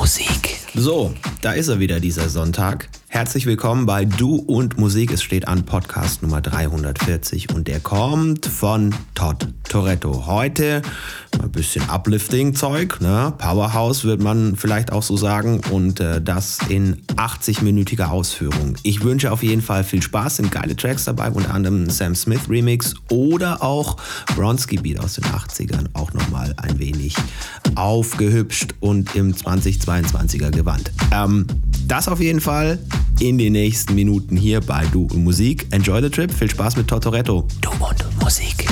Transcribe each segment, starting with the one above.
Musik. So, da ist er wieder, dieser Sonntag. Herzlich willkommen bei Du und Musik. Es steht an Podcast Nummer 340 und der kommt von Todd Toretto. Heute ein bisschen Uplifting-Zeug, ne? Powerhouse wird man vielleicht auch so sagen und äh, das in 80-minütiger Ausführung. Ich wünsche auf jeden Fall viel Spaß, sind geile Tracks dabei, unter anderem Sam Smith Remix oder auch Bronski Beat aus den 80ern, auch nochmal ein wenig aufgehübscht und im 2022er Gewand. Ähm, das auf jeden Fall in den nächsten Minuten hier bei Du und Musik. Enjoy the trip, viel Spaß mit Tortoretto. Du und Musik.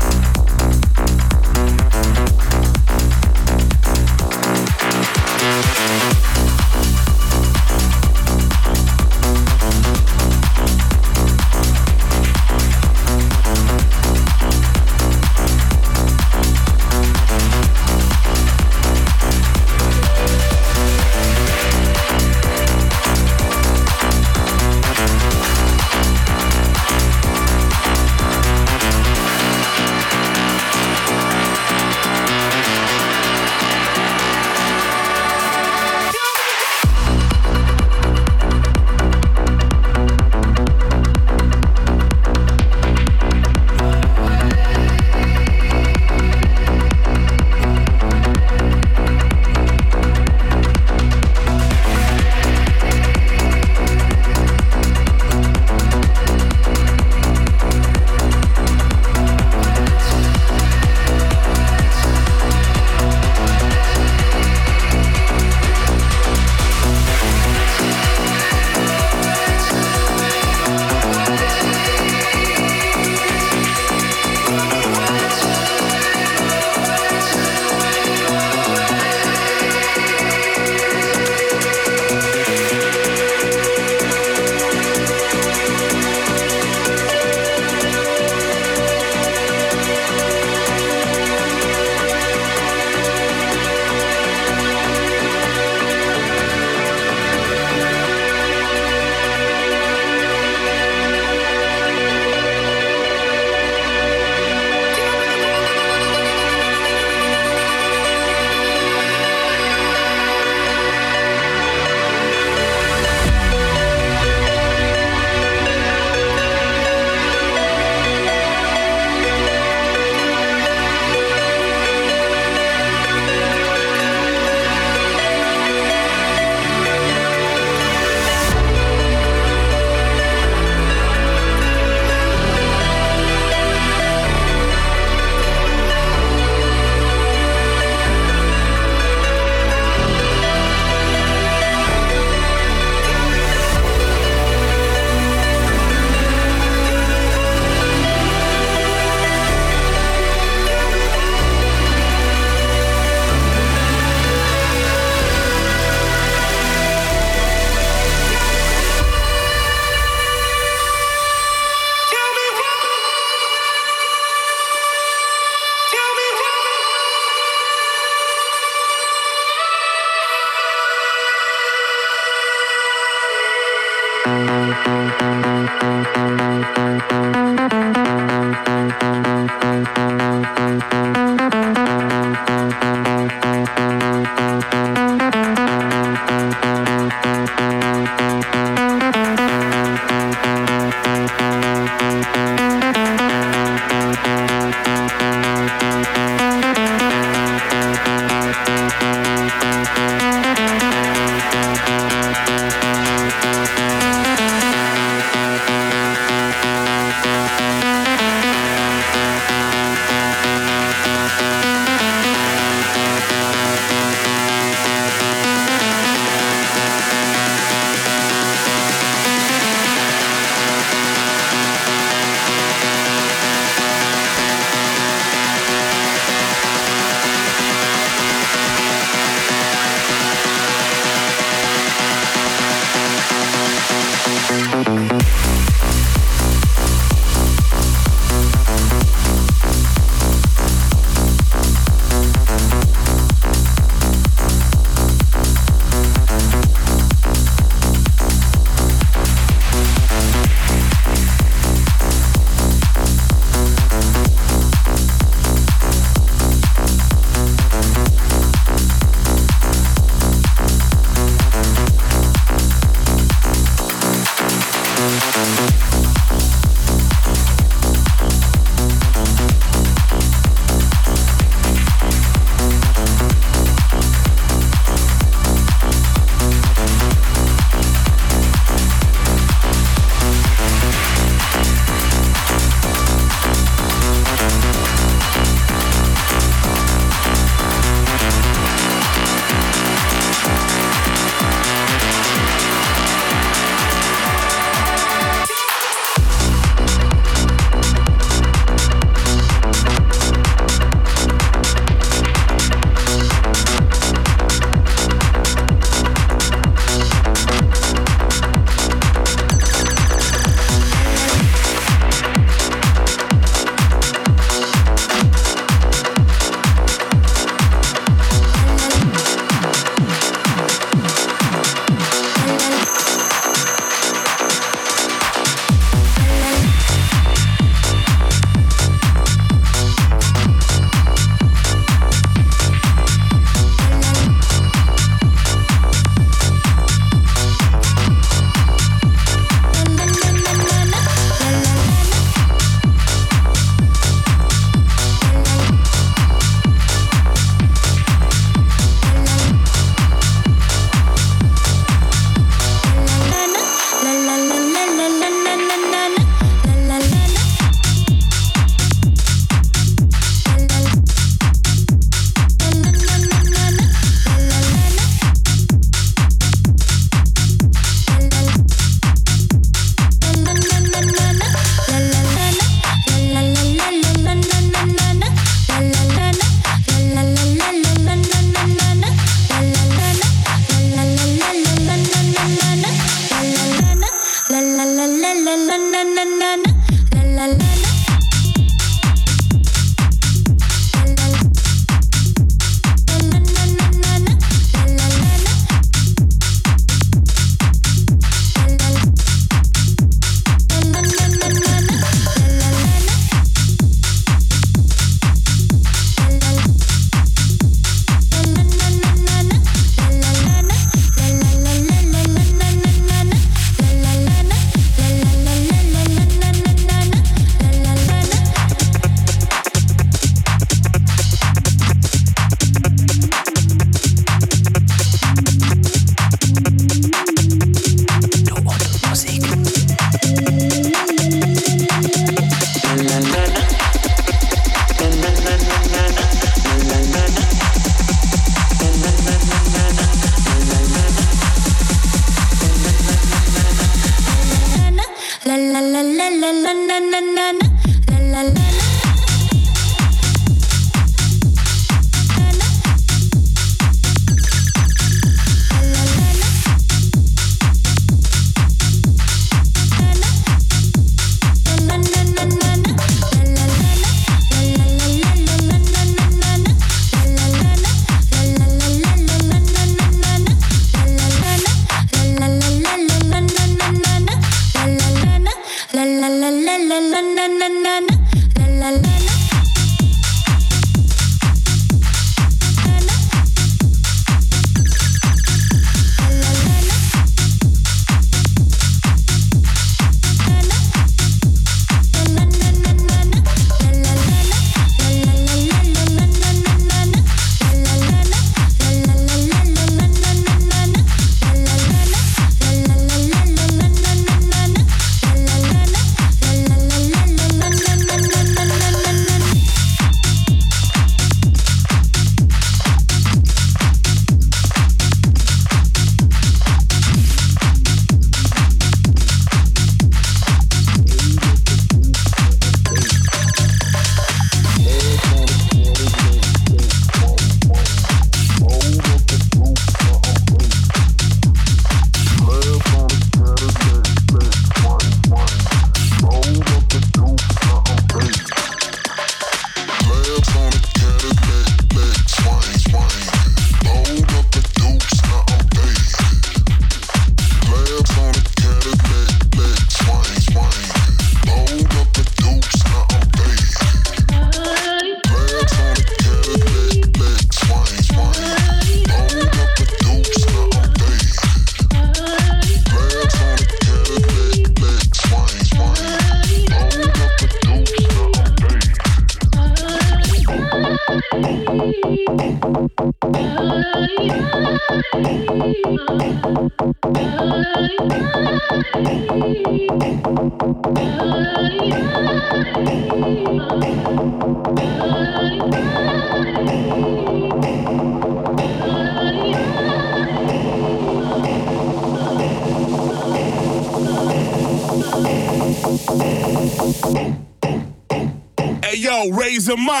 of mine.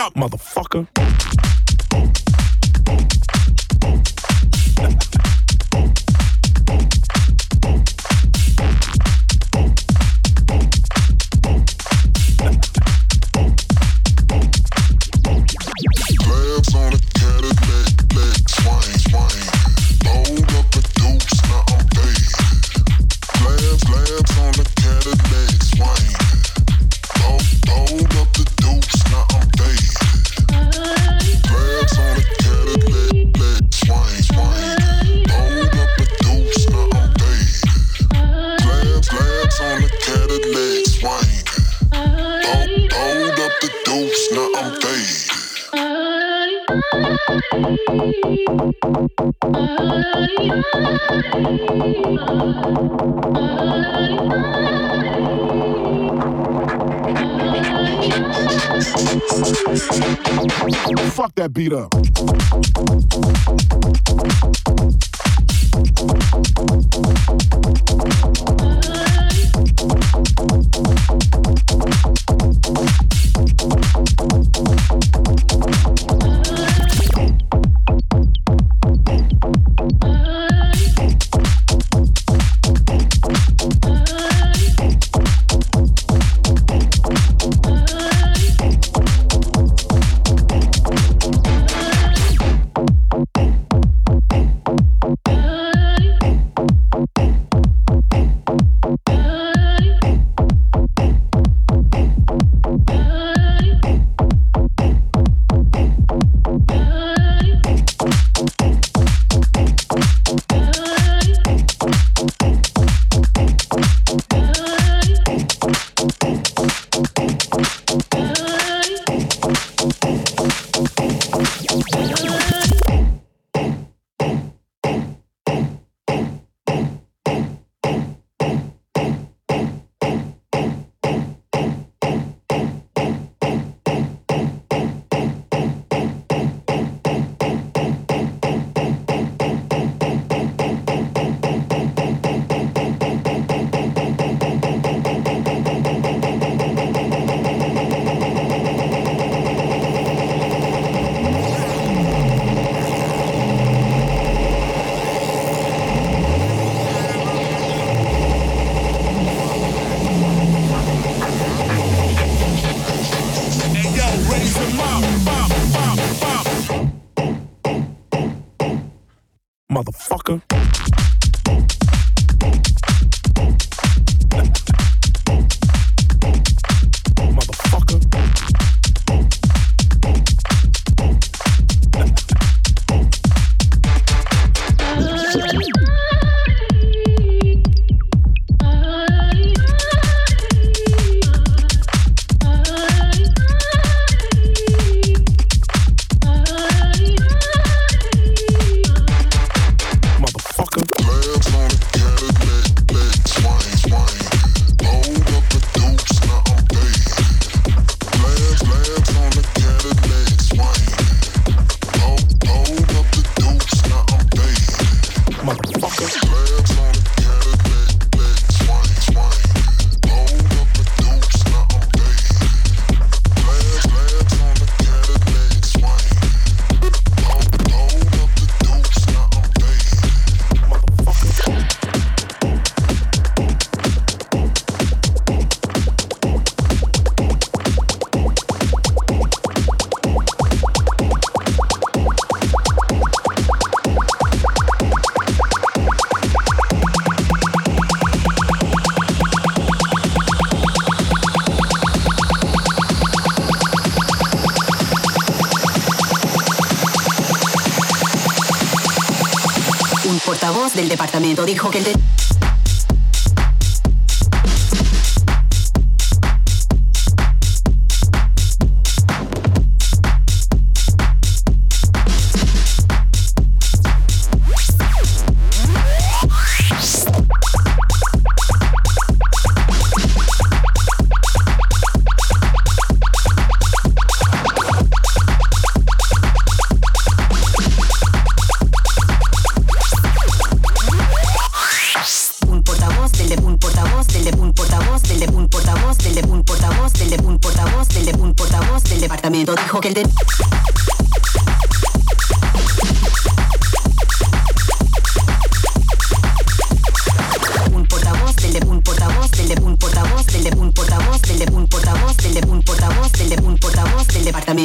momento dijo que te...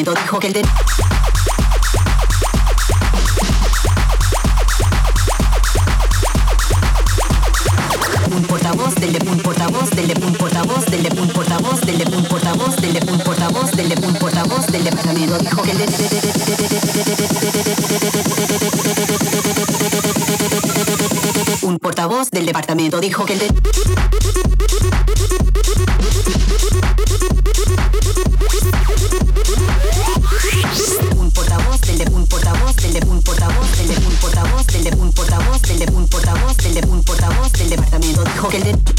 dijo que el de... Un portavoz del de un portavoz del de un portavoz del de un portavoz del de un portavoz del de un portavoz del de un portavoz del departamento dijo que el de... Un portavoz del departamento dijo que el de... que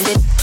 send it.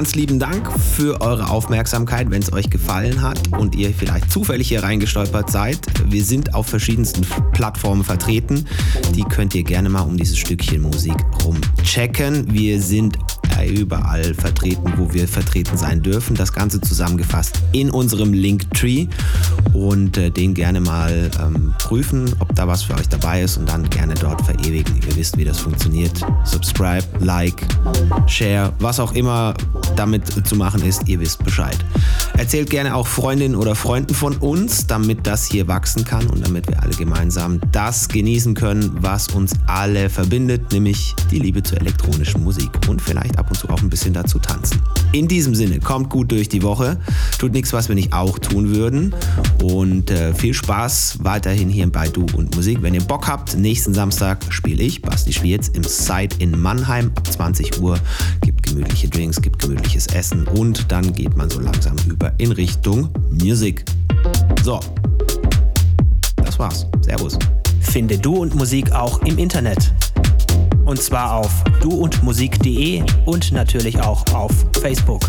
Ganz lieben Dank für eure Aufmerksamkeit, wenn es euch gefallen hat und ihr vielleicht zufällig hier reingestolpert seid. Wir sind auf verschiedensten Plattformen vertreten. Die könnt ihr gerne mal um dieses Stückchen Musik rumchecken. Wir sind überall vertreten, wo wir vertreten sein dürfen. Das Ganze zusammengefasst in unserem Linktree und äh, den gerne mal ähm, prüfen, ob da was für euch dabei ist und dann gerne dort verewigen. Ihr wisst, wie das funktioniert. Subscribe, Like, Share, was auch immer damit zu machen ist, ihr wisst Bescheid. Erzählt gerne auch Freundinnen oder Freunden von uns, damit das hier wachsen kann und damit wir alle gemeinsam das genießen können, was uns alle verbindet, nämlich die Liebe zur elektronischen Musik und vielleicht ab und zu auch ein bisschen dazu tanzen. In diesem Sinne, kommt gut durch die Woche, tut nichts, was wir nicht auch tun würden und äh, viel Spaß weiterhin hier bei Du und Musik. Wenn ihr Bock habt, nächsten Samstag spiele ich, Basti Schwierz, im Side in Mannheim ab 20 Uhr. Gemütliche Drinks, gibt gemütliches Essen und dann geht man so langsam über in Richtung Musik. So, das war's. Servus. Finde Du und Musik auch im Internet. Und zwar auf duundmusik.de und natürlich auch auf Facebook.